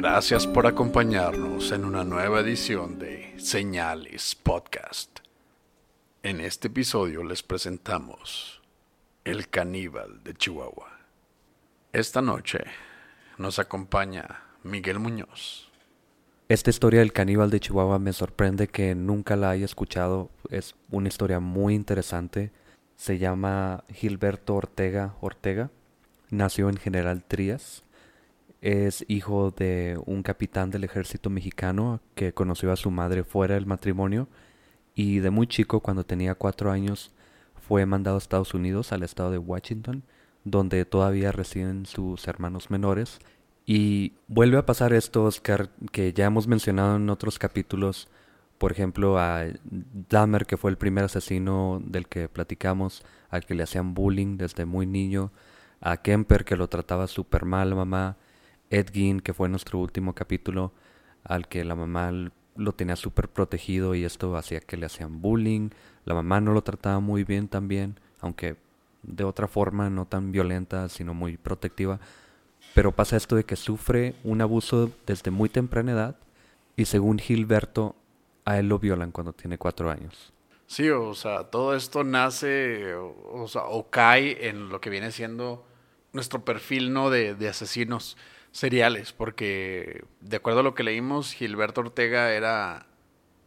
Gracias por acompañarnos en una nueva edición de Señales Podcast. En este episodio les presentamos El caníbal de Chihuahua. Esta noche nos acompaña Miguel Muñoz. Esta historia del caníbal de Chihuahua me sorprende que nunca la haya escuchado. Es una historia muy interesante. Se llama Gilberto Ortega Ortega. Nació en General Trías es hijo de un capitán del ejército mexicano que conoció a su madre fuera del matrimonio y de muy chico, cuando tenía cuatro años, fue mandado a Estados Unidos, al estado de Washington, donde todavía residen sus hermanos menores. Y vuelve a pasar esto, Oscar, que ya hemos mencionado en otros capítulos, por ejemplo, a Dahmer, que fue el primer asesino del que platicamos, al que le hacían bullying desde muy niño, a Kemper, que lo trataba súper mal, mamá, Ed que fue nuestro último capítulo, al que la mamá lo tenía súper protegido y esto hacía que le hacían bullying. La mamá no lo trataba muy bien también, aunque de otra forma, no tan violenta, sino muy protectiva. Pero pasa esto de que sufre un abuso desde muy temprana edad y según Gilberto, a él lo violan cuando tiene cuatro años. Sí, o sea, todo esto nace o, cae en lo que viene siendo nuestro perfil ¿no? de asesinos seriales, porque de acuerdo a lo que leímos, Gilberto Ortega era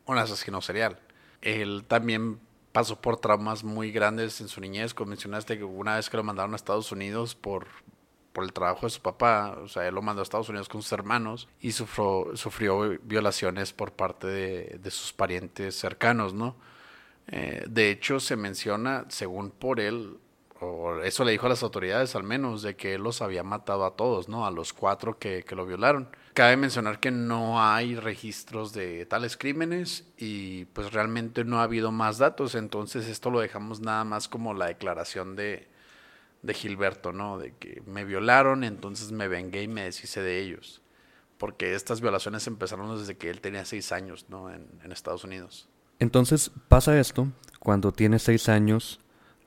un asesino serial. Él también pasó por traumas muy grandes en su niñez. Como mencionaste que una vez que lo mandaron a Estados Unidos por, por el trabajo de su papá, o sea, él lo mandó a Estados Unidos con sus hermanos y sufrió, sufrió violaciones por parte de, de sus parientes cercanos, ¿no? Eh, de hecho, se menciona, según por él, o eso le dijo a las autoridades al menos, de que él los había matado a todos, ¿no? A los cuatro que, que lo violaron. Cabe mencionar que no hay registros de tales crímenes y pues realmente no ha habido más datos, entonces esto lo dejamos nada más como la declaración de, de Gilberto, ¿no? De que me violaron, entonces me vengué y me deshice de ellos. Porque estas violaciones empezaron desde que él tenía seis años, ¿no? En, en Estados Unidos. Entonces pasa esto, cuando tiene seis años,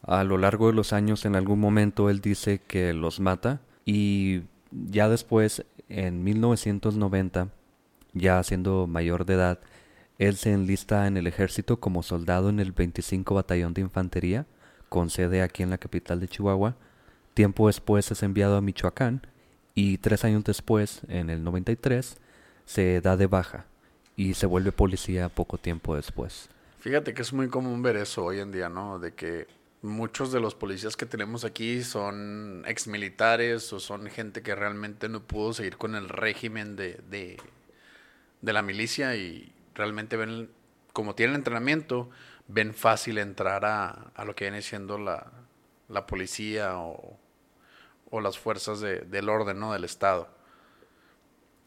a lo largo de los años en algún momento él dice que los mata y ya después en 1990 ya siendo mayor de edad él se enlista en el ejército como soldado en el 25 batallón de infantería con sede aquí en la capital de Chihuahua tiempo después es enviado a Michoacán y tres años después en el 93 se da de baja y se vuelve policía poco tiempo después. Fíjate que es muy común ver eso hoy en día, ¿no? De que muchos de los policías que tenemos aquí son exmilitares o son gente que realmente no pudo seguir con el régimen de, de, la milicia y realmente ven, como tienen entrenamiento, ven fácil entrar a, a lo que viene siendo la, la policía o, o, las fuerzas de, del orden ¿no? del Estado.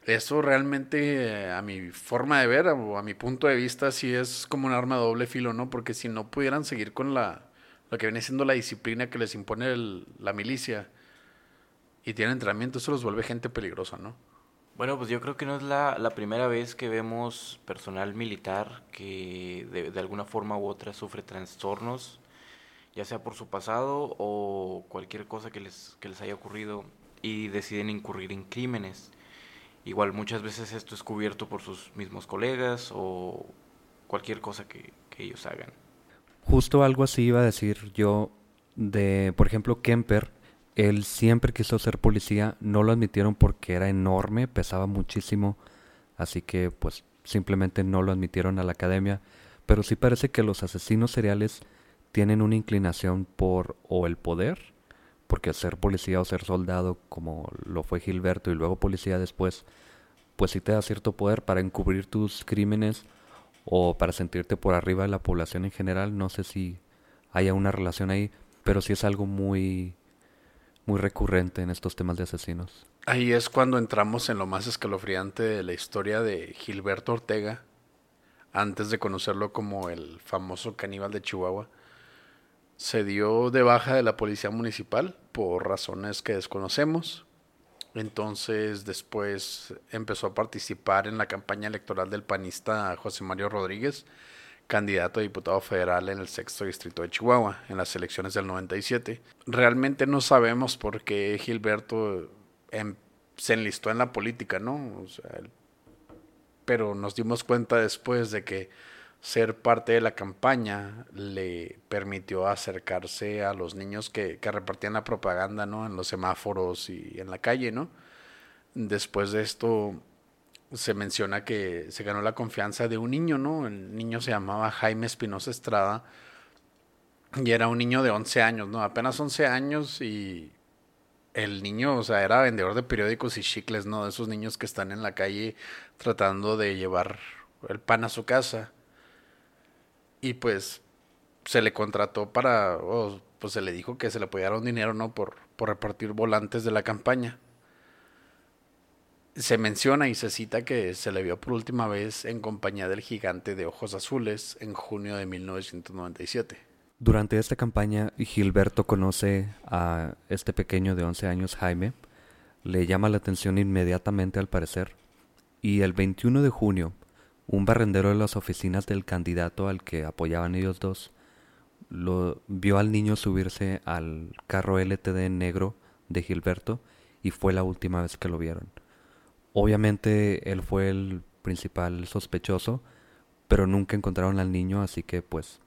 Eso realmente, a mi forma de ver o a mi punto de vista, sí es como un arma de doble filo, ¿no? Porque si no pudieran seguir con la, lo que viene siendo la disciplina que les impone la milicia y tienen entrenamiento, eso los vuelve gente peligrosa, ¿no? Bueno, pues yo creo que no es la, primera vez que vemos personal militar que de, de, alguna forma u otra sufre trastornos, ya sea por su pasado o cualquier cosa que les, que les haya ocurrido y deciden incurrir en crímenes. Igual muchas veces esto es cubierto por sus mismos colegas o cualquier cosa que, que ellos hagan. Justo algo así iba a decir yo de, por ejemplo, Kemper. Él siempre quiso ser policía, no lo admitieron porque era enorme, pesaba muchísimo, así que pues simplemente no lo admitieron a la academia. Pero sí parece que los asesinos seriales tienen una inclinación por o el poder, porque ser policía o ser soldado, como lo fue Gilberto y luego policía después, pues sí te da cierto poder para encubrir tus crímenes o para sentirte por arriba de la población en general. No sé si haya una relación ahí, pero sí es algo muy, muy recurrente en estos temas de asesinos. Ahí es cuando entramos en lo más escalofriante de la historia de Gilberto Ortega, antes de conocerlo como el famoso caníbal de Chihuahua. Se dio de baja de la policía municipal por razones que desconocemos. Entonces después empezó a participar en la campaña electoral del panista José Mario Rodríguez, candidato a diputado federal en el sexto distrito de Chihuahua en las elecciones del 97. Realmente no sabemos por qué Gilberto em, se enlistó en la política, ¿no? pero nos dimos cuenta después de que ser parte de la campaña le permitió acercarse a los niños que, que, repartían la propaganda, ¿no? En los semáforos y en la calle, ¿no? Después de esto se menciona que se ganó la confianza de un niño, ¿no? El niño se llamaba Jaime Espinosa Estrada y era un niño de 11 años, ¿no? Apenas 11 años y el niño, o sea, era vendedor de periódicos y chicles, ¿no? De esos niños que están en la calle tratando de llevar el pan a su casa. Y pues se le contrató para, o pues se le dijo que se le podía dar un dinero, ¿no? Por, por repartir volantes de la campaña. Se menciona y se cita que se le vio por última vez en compañía del gigante de ojos azules en junio de 1997. Durante esta campaña, Gilberto conoce a este pequeño de 11 años, Jaime. Le llama la atención inmediatamente al parecer. Y el 21 de junio, un barrendero de las oficinas del candidato al que apoyaban ellos dos, lo vio al niño subirse al carro LTD negro de Gilberto y fue la última vez que lo vieron. Obviamente él fue el principal sospechoso, pero nunca encontraron al niño, así que pues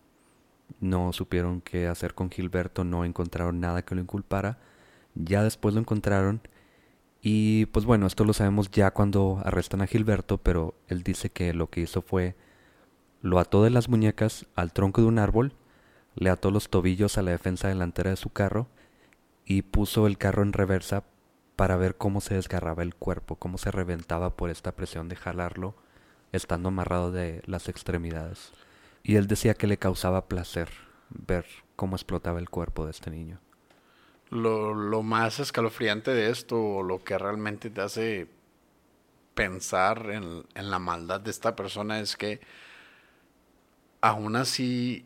no supieron qué hacer con Gilberto, no encontraron nada que lo inculpara. Ya después lo encontraron y pues bueno, esto lo sabemos ya cuando arrestan a Gilberto, pero él dice que lo que hizo fue lo ató de las muñecas al tronco de un árbol, le ató los tobillos a la defensa delantera de su carro y puso el carro en reversa para ver cómo se desgarraba el cuerpo, cómo se reventaba por esta presión de jalarlo estando amarrado de las extremidades y él decía que le causaba placer ver cómo explotaba el cuerpo de este niño. Lo, lo más escalofriante de esto, o lo que realmente te hace pensar en, en la maldad de esta persona es que aún así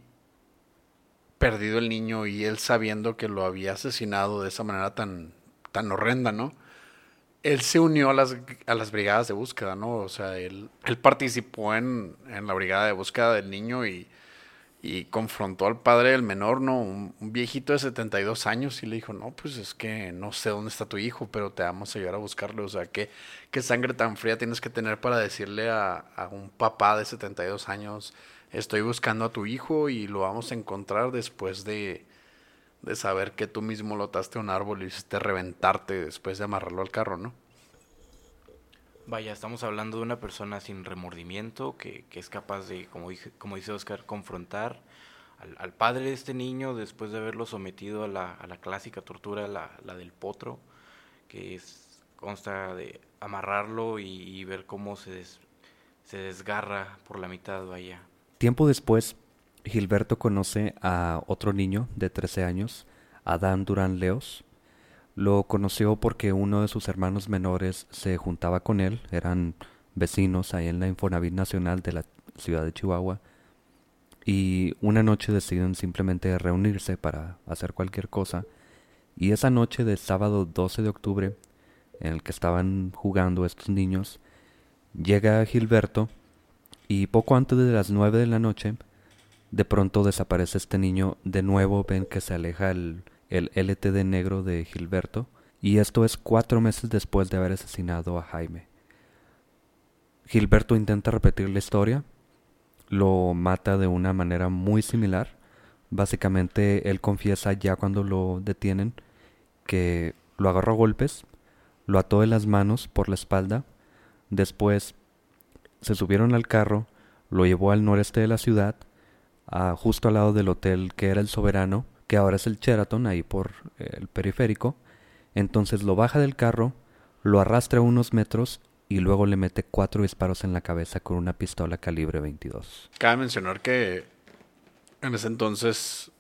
perdido el niño y él sabiendo que lo había asesinado de esa manera tan, tan horrenda, ¿no? él se unió a las, a las brigadas de búsqueda, ¿no? O sea, él, él participó en, en, la brigada de búsqueda del niño y, y confrontó al padre del menor, ¿no? Un, viejito de 72 años y le dijo, no, pues es que no sé dónde está tu hijo, pero te vamos a ayudar a buscarlo. O sea, ¿qué, qué sangre tan fría tienes que tener para decirle a, a un papá de 72 años, estoy buscando a tu hijo y lo vamos a encontrar después de de saber que tú mismo lotaste un árbol y hiciste reventarte después de amarrarlo al carro, ¿no? Vaya, estamos hablando de una persona sin remordimiento que, que es capaz de, como, dije, como dice Oscar, confrontar al, padre de este niño después de haberlo sometido a la, clásica tortura, la, del potro, que consta de amarrarlo y, ver cómo se, se desgarra por la mitad, vaya. Tiempo después, Gilberto conoce a otro niño de 13 años, Adán Durán Leos. Lo conoció porque uno de sus hermanos menores se juntaba con él, eran vecinos ahí en la Infonavit Nacional de la ciudad de Chihuahua, y una noche deciden simplemente reunirse para hacer cualquier cosa, y esa noche del sábado 12 de octubre, en el que estaban jugando estos niños, llega Gilberto, y poco antes de las nueve de la noche, de pronto desaparece este niño, de nuevo ven que se aleja el, el LTD negro de Gilberto, y esto es cuatro meses después de haber asesinado a Jaime. Gilberto intenta repetir la historia, lo mata de una manera muy similar. Básicamente él confiesa ya cuando lo detienen que lo agarró a golpes, lo ató de las manos por la espalda, después se subieron al carro, lo llevó al noreste de la ciudad, a, justo al lado del hotel que era el Soberano, que ahora es el Sheraton, ahí por el periférico. Entonces lo baja del carro, lo arrastra unos metros y luego le mete cuatro disparos en la cabeza con una pistola calibre 22. Cabe mencionar que en ese entonces,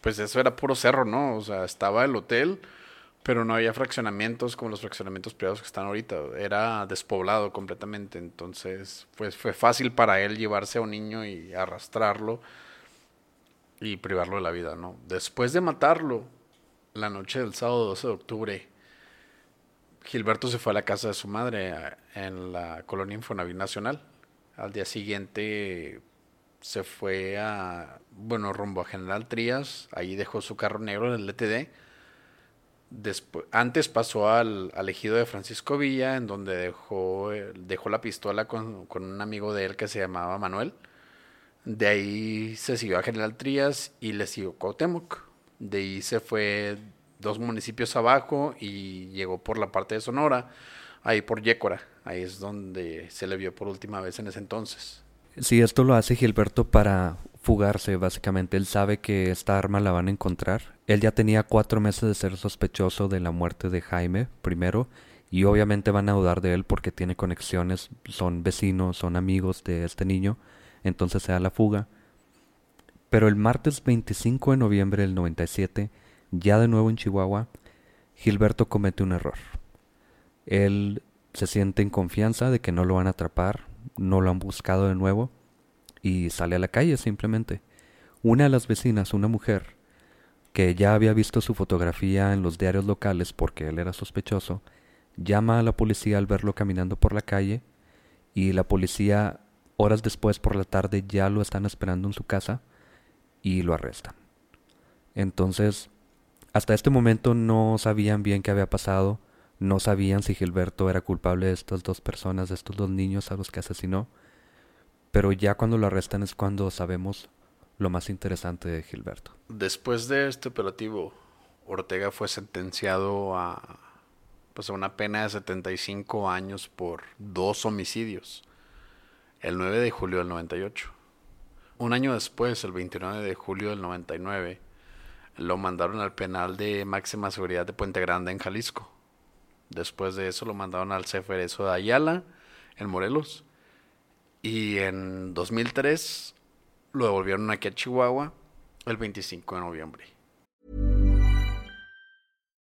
pues eso era puro cerro, ¿no? O sea, estaba el hotel, pero no había fraccionamientos como los fraccionamientos privados que están ahorita. Era despoblado completamente. Entonces, pues fue fácil para él llevarse a un niño y arrastrarlo y privarlo de la vida, ¿no? Después de matarlo, la noche del sábado 12 de octubre, Gilberto se fue a la casa de su madre en la colonia Infonavit Nacional. Al día siguiente se fue a, bueno, rumbo a General Trías, ahí dejó su carro negro en el LTD. Después, antes pasó al, al, ejido de Francisco Villa, en donde dejó, dejó la pistola con, con, un amigo de él que se llamaba Manuel. De ahí se siguió a General Trías y le siguió Cuauhtémoc. De ahí se fue dos municipios abajo y llegó por la parte de Sonora, ahí por Yécora. Ahí es donde se le vio por última vez en ese entonces. Sí, esto lo hace Gilberto para fugarse, básicamente. Él sabe que esta arma la van a encontrar. Él ya tenía cuatro meses de ser sospechoso de la muerte de Jaime, primero, y obviamente van a dudar de él porque tiene conexiones, son vecinos, son amigos de este niño, entonces se da la fuga. Pero el martes 25 de noviembre del 97, ya de nuevo en Chihuahua, Gilberto comete un error. Él se siente en confianza de que no lo van a atrapar, no lo han buscado de nuevo y sale a la calle simplemente. Una de las vecinas, una mujer, que ya había visto su fotografía en los diarios locales porque él era sospechoso, llama a la policía al verlo caminando por la calle y la policía horas después por la tarde ya lo están esperando en su casa y lo arrestan. Entonces, hasta este momento no sabían bien qué había pasado, no sabían si Gilberto era culpable de estas dos personas, de estos dos niños a los que asesinó. Pero ya cuando lo arrestan es cuando sabemos lo más interesante de Gilberto. Después de este operativo, Ortega fue sentenciado a, pues a una pena de 75 años por dos homicidios, el 9 de julio del 98. Un año después, el 29 de julio del 99, lo mandaron al penal de máxima seguridad de Puente Grande en Jalisco. Después de eso lo mandaron al Ceferezo de Ayala, en Morelos. Y en 2003 lo devolvieron aquí a Chihuahua el 25 de noviembre.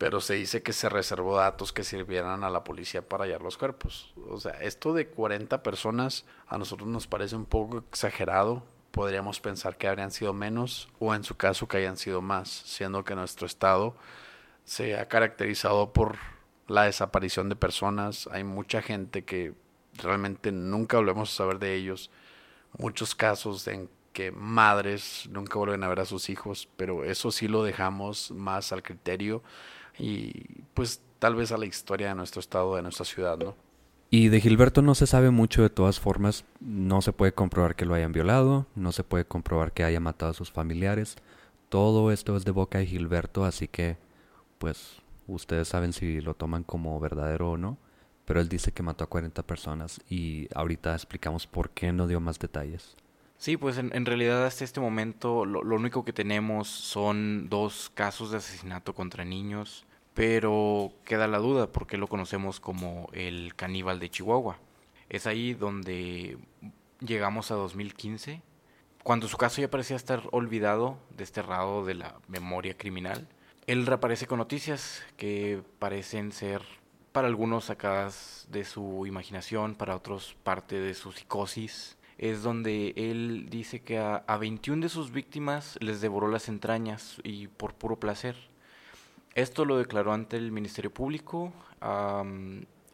Pero se dice que se reservó datos que sirvieran a la policía para hallar los cuerpos. O sea, esto de 40 personas a nosotros nos parece un poco exagerado. Podríamos pensar que habrían sido menos o en su caso que hayan sido más, siendo que nuestro estado se ha caracterizado por la desaparición de personas. Hay mucha gente que realmente nunca volvemos a saber de ellos. Muchos casos en que madres nunca vuelven a ver a sus hijos, pero eso sí lo dejamos más al criterio y pues tal vez a la historia de nuestro estado, de nuestra ciudad, ¿no? Y de Gilberto no se sabe mucho de todas formas, no se puede comprobar que lo hayan violado, no se puede comprobar que haya matado a sus familiares, todo esto es de boca de Gilberto, así que pues ustedes saben si lo toman como verdadero o no, pero él dice que mató a 40 personas y ahorita explicamos por qué no dio más detalles. Sí, pues en, en realidad hasta este momento lo, lo único que tenemos son dos casos de asesinato contra niños pero queda la duda porque lo conocemos como el caníbal de Chihuahua. Es ahí donde llegamos a 2015, cuando su caso ya parecía estar olvidado, desterrado de la memoria criminal. Él reaparece con noticias que parecen ser para algunos sacadas de su imaginación, para otros parte de su psicosis. Es donde él dice que a, a 21 de sus víctimas les devoró las entrañas y por puro placer Esto lo declaró ante el Ministerio Público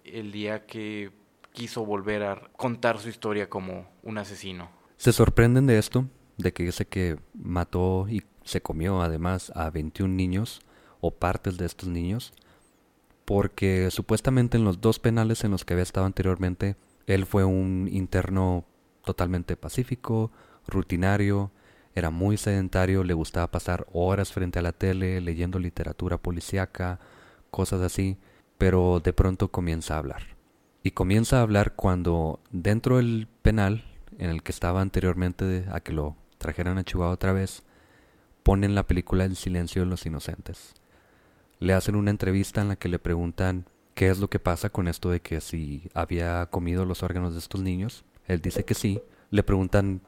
el día que quiso volver a contar su historia como un asesino. ¿Se sorprenden de esto? De que dice que mató y se comió además a 21 niños o partes de estos niños. Porque supuestamente en los dos penales en los que había estado anteriormente, él fue un interno totalmente pacífico, rutinario, era muy sedentario, le gustaba pasar horas frente a la tele leyendo literatura policíaca, cosas así, pero de pronto comienza a hablar. Y comienza a hablar cuando dentro del penal en el que estaba anteriormente a que lo trajeran a Chihuahua otra vez, ponen la película El silencio de los inocentes. Le hacen una entrevista en la que le preguntan qué es lo que pasa con esto de que si había comido los órganos de estos niños. Él dice que sí. Le preguntan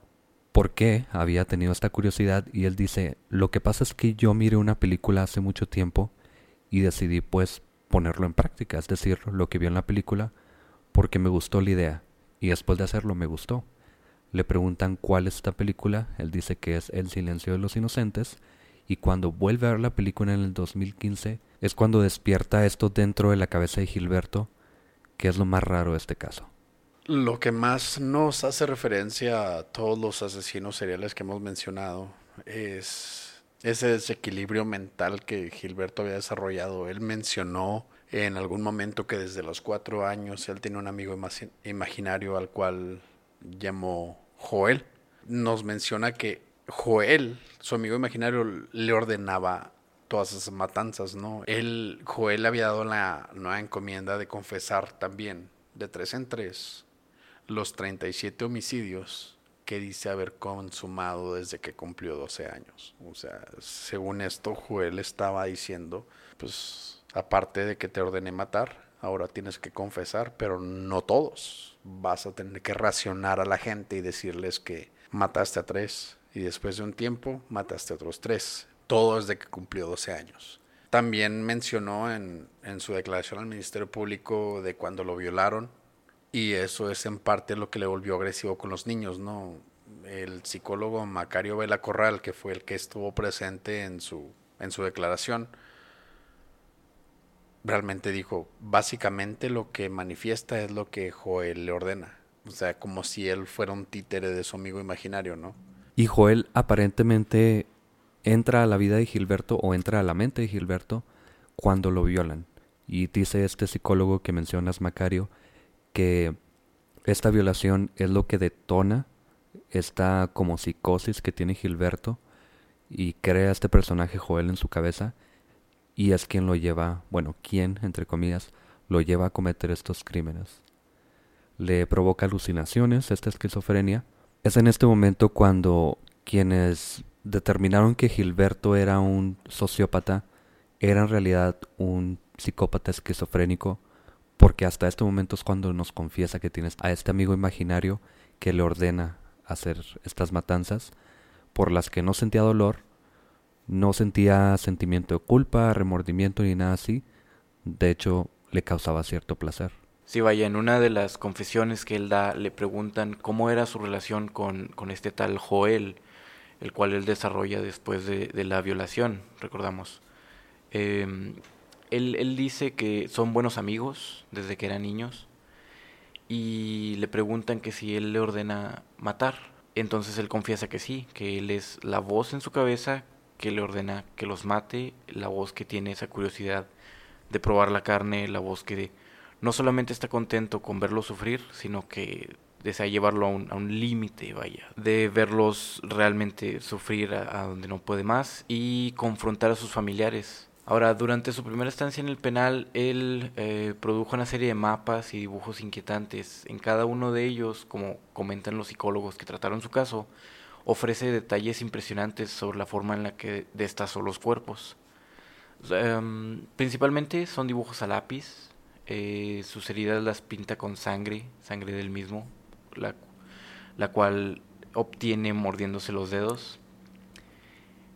por qué había tenido esta curiosidad y él dice, lo que pasa es que yo miré una película hace mucho tiempo y decidí pues ponerlo en práctica, es decir, lo que vio en la película, porque me gustó la idea y después de hacerlo me gustó. Le preguntan cuál es esta película, él dice que es El silencio de los inocentes y cuando vuelve a ver la película en el 2015 es cuando despierta esto dentro de la cabeza de Gilberto, que es lo más raro de este caso. Lo que más nos hace referencia a todos los asesinos seriales que hemos mencionado es ese desequilibrio mental que Gilberto había desarrollado. Él mencionó en algún momento que desde los cuatro años él tenía un amigo imaginario al cual llamó Joel. Nos menciona que Joel, su amigo imaginario, le ordenaba todas esas matanzas, ¿no? Él, Joel había dado la nueva encomienda de confesar también, de tres en tres, los 37 homicidios que dice haber consumado desde que cumplió 12 años. O sea, según esto, Joel estaba diciendo, pues, aparte de que te ordené matar, ahora tienes que confesar, pero no todos. Vas a tener que racionar a la gente y decirles que mataste a tres y después de un tiempo mataste a otros tres. Todo desde que cumplió 12 años. También mencionó en, en su declaración al Ministerio Público de cuando lo violaron, y eso es en parte lo que le volvió agresivo con los niños, ¿no? El psicólogo Macario Vela Corral, que fue el que estuvo presente en su, en su declaración, realmente dijo, básicamente lo que manifiesta es lo que Joel le ordena. O sea, como si él fuera un títere de su amigo imaginario, ¿no? Y Joel aparentemente entra a la vida de Gilberto o entra a la mente de Gilberto cuando lo violan. Y dice este psicólogo que mencionas, Macario, que esta violación es lo que detona esta como psicosis que tiene Gilberto y crea este personaje Joel en su cabeza y es quien lo lleva, bueno, quien, entre comillas, lo lleva a cometer estos crímenes. Le provoca alucinaciones, esta esquizofrenia. Es en este momento cuando quienes determinaron que Gilberto era un sociópata era en realidad un psicópata esquizofrénico porque hasta este momento es cuando nos confiesa que tienes a este amigo imaginario que le ordena hacer estas matanzas por las que no sentía dolor, no sentía sentimiento de culpa, remordimiento ni nada así, de hecho le causaba cierto placer. Sí, vaya, en una de las confesiones que él da le preguntan cómo era su relación con, con este tal Joel, el cual él desarrolla después de, la violación, recordamos. Eh, él, él dice que son buenos amigos desde que eran niños y le preguntan que si él le ordena matar. Entonces él confiesa que sí, que él es la voz en su cabeza que le ordena que los mate, la voz que tiene esa curiosidad de probar la carne, la voz que no solamente está contento con verlos sufrir, sino que desea llevarlo a un, a un límite, vaya, de verlos realmente sufrir a, a donde no puede más y confrontar a sus familiares Ahora, durante su primera estancia en el penal, él eh, produjo una serie de mapas y dibujos inquietantes. En cada uno de ellos, como comentan los psicólogos que trataron su caso, ofrece detalles impresionantes sobre la forma en la que destazó los cuerpos. Em, principalmente son dibujos a lápiz. Eh, sus heridas las pinta con sangre, sangre del mismo, la, la cual obtiene mordiéndose los dedos.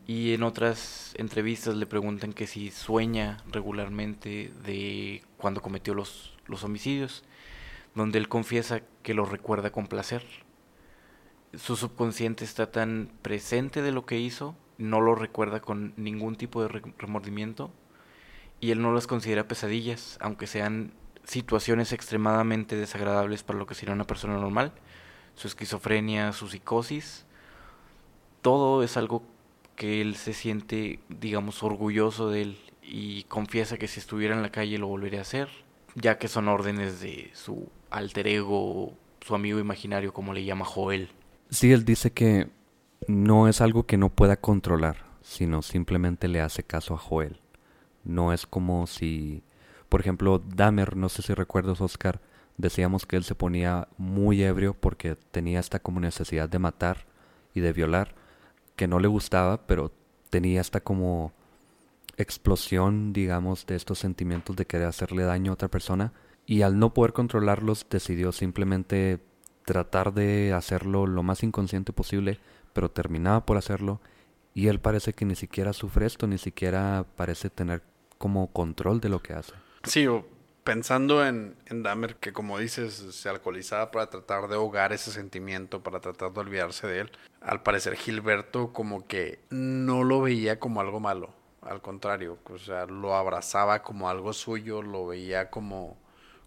Y en otras entrevistas le preguntan que si sueña regularmente de cuando cometió los, los homicidios, donde él confiesa que lo recuerda con placer. Su subconsciente está tan presente de lo que hizo, no lo recuerda con ningún tipo de remordimiento y él no las considera pesadillas, aunque sean situaciones extremadamente desagradables para lo que sería una persona normal. Su esquizofrenia, su psicosis, todo es algo que él se siente, digamos, orgulloso de él y confiesa que si estuviera en la calle lo volvería a hacer, ya que son órdenes de su alter ego, su amigo imaginario, como le llama Joel. Sí, él dice que no es algo que no pueda controlar, sino simplemente le hace caso a Joel. No es como si, por ejemplo, Dahmer, no sé si recuerdas, Oscar, decíamos que él se ponía muy ebrio porque tenía esta como necesidad de matar y de violar, que no le gustaba, pero tenía esta como explosión, digamos, de estos sentimientos de querer hacerle daño a otra persona y al no poder controlarlos decidió simplemente tratar de hacerlo lo más inconsciente posible, pero terminaba por hacerlo y él parece que ni siquiera sufre esto, ni siquiera parece tener como control de lo que hace. Sí, pensando en, en Dahmer, que como dices, se alcoholizaba para tratar de ahogar ese sentimiento, para tratar de olvidarse de él. Al parecer Gilberto como que no lo veía como algo malo, al contrario, o sea, lo abrazaba como algo suyo, lo veía como,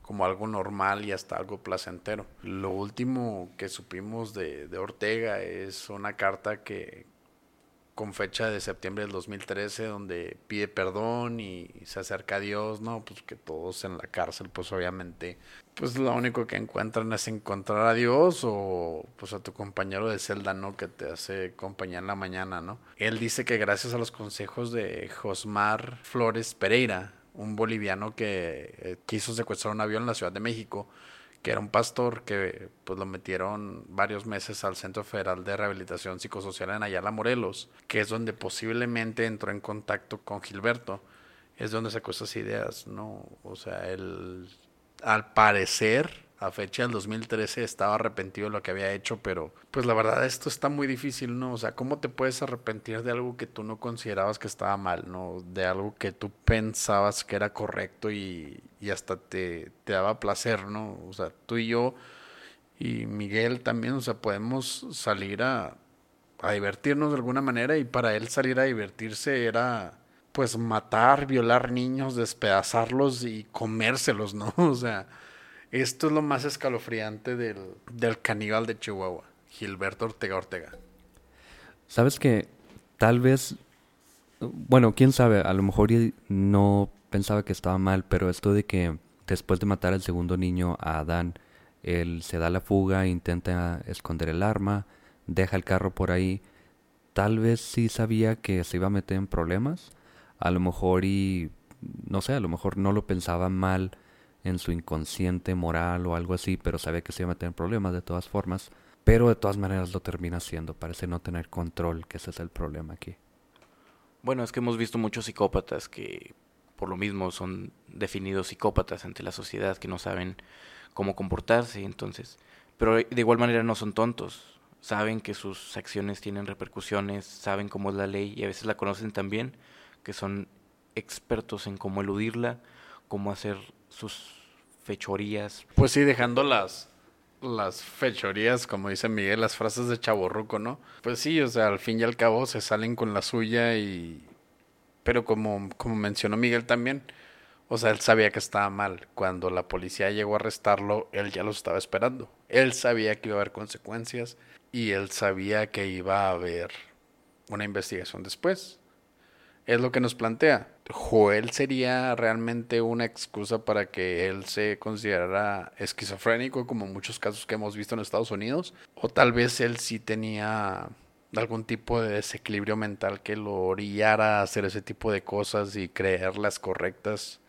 como algo normal y hasta algo placentero. Lo último que supimos de, de Ortega es una carta que, con fecha de septiembre del 2013 donde pide perdón y se acerca a Dios, no, pues que todos en la cárcel, pues obviamente, pues lo único que encuentran es encontrar a Dios o pues a tu compañero de celda, ¿no? Que te hace compañía en la mañana, ¿no? Él dice que gracias a los consejos de Josmar Flores Pereira, un boliviano que eh, quiso secuestrar un avión en la Ciudad de México, que era un pastor que pues lo metieron varios meses al Centro Federal de Rehabilitación Psicosocial en Ayala, Morelos, que es donde posiblemente entró en contacto con Gilberto. Es donde sacó esas ideas, ¿no? O sea, él, al parecer, a fecha del 2013 estaba arrepentido de lo que había hecho, pero pues la verdad esto está muy difícil, ¿no? O sea, ¿cómo te puedes arrepentir de algo que tú no considerabas que estaba mal, ¿no? De algo que tú pensabas que era correcto y, y hasta te, te daba placer, ¿no? O sea, tú y yo y Miguel también, o sea, podemos salir a, a divertirnos de alguna manera y para él salir a divertirse era pues matar, violar niños, despedazarlos y comérselos, ¿no? O sea, esto es lo más escalofriante del, del caníbal de Chihuahua, Gilberto Ortega Ortega. Sabes que tal vez, bueno, quién sabe, a lo mejor no pensaba que estaba mal, pero esto de que después de matar al segundo niño, a Adán, él se da la fuga, intenta esconder el arma, deja el carro por ahí, tal vez sí sabía que se iba a meter en problemas, a lo mejor y, no sé, a lo mejor no lo pensaba mal, en su inconsciente moral o algo así, pero sabía que se iba a meter en problemas de todas formas. Pero de todas maneras lo termina haciendo, parece no tener control, que ese es el problema aquí. Bueno, es que hemos visto muchos psicópatas que por lo mismo son definidos psicópatas ante la sociedad, que no saben cómo comportarse, entonces, pero de igual manera no son tontos, saben que sus acciones tienen repercusiones, saben cómo es la ley y a veces la conocen también, que son expertos en cómo eludirla, cómo hacer sus fechorías. Pues sí, dejando las, fechorías, como dice Miguel, las frases de chaborruco, ¿no? Pues sí, o sea, al fin y al cabo se salen con la suya y... Pero como, como mencionó Miguel también, o sea, él sabía que estaba mal. Cuando la policía llegó a arrestarlo, él ya lo estaba esperando. Él sabía que iba a haber consecuencias y él sabía que iba a haber una investigación después es lo que nos plantea. Joel sería realmente una excusa para que él se considerara esquizofrénico, como muchos casos que hemos visto en Estados Unidos, o tal vez él sí tenía algún tipo de desequilibrio mental que lo orillara a hacer ese tipo de cosas y creerlas correctas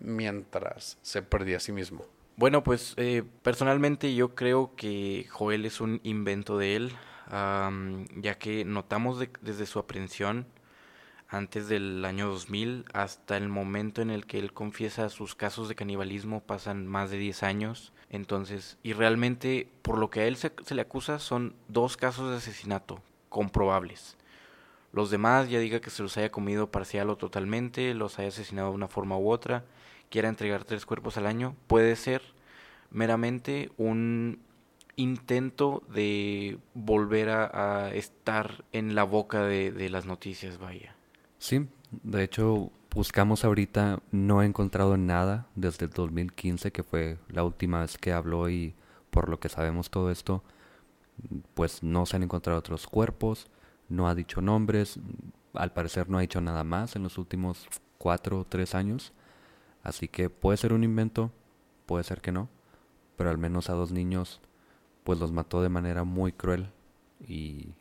mientras se perdía a sí mismo. Bueno, pues eh, personalmente yo creo que Joel es un invento de él, ya que notamos desde su aprehensión antes del año 2000 hasta el momento en el que él confiesa sus casos de canibalismo pasan más de 10 años. Entonces, y realmente por lo que a él se, le acusa son dos casos de asesinato comprobables. Los demás ya diga que se los haya comido parcial o totalmente, los haya asesinado de una forma u otra, quiera entregar tres cuerpos al año, puede ser meramente un intento de volver a, estar en la boca de las noticias, vaya. Sí, de hecho buscamos ahorita, no he encontrado nada desde el 2015, que fue la última vez que habló y por lo que sabemos todo esto, pues no se han encontrado otros cuerpos, no ha dicho nombres, al parecer no ha dicho nada más en los últimos cuatro o tres años, así que puede ser un invento, puede ser que no, pero al menos a dos niños pues los mató de manera muy cruel y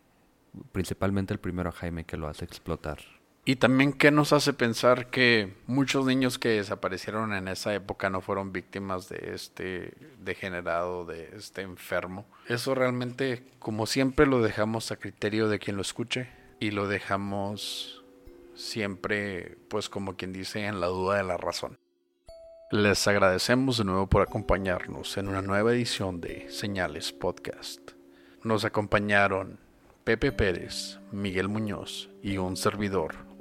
principalmente el primero a Jaime que lo hace explotar. Y también qué nos hace pensar que muchos niños que desaparecieron en esa época no fueron víctimas de este degenerado, de este enfermo. Eso realmente, como siempre, lo dejamos a criterio de quien lo escuche y lo dejamos siempre, pues como quien dice, en la duda de la razón. Les agradecemos de nuevo por acompañarnos en una nueva edición de Señales Podcast. Nos acompañaron Pepe Pérez, Miguel Muñoz y un servidor,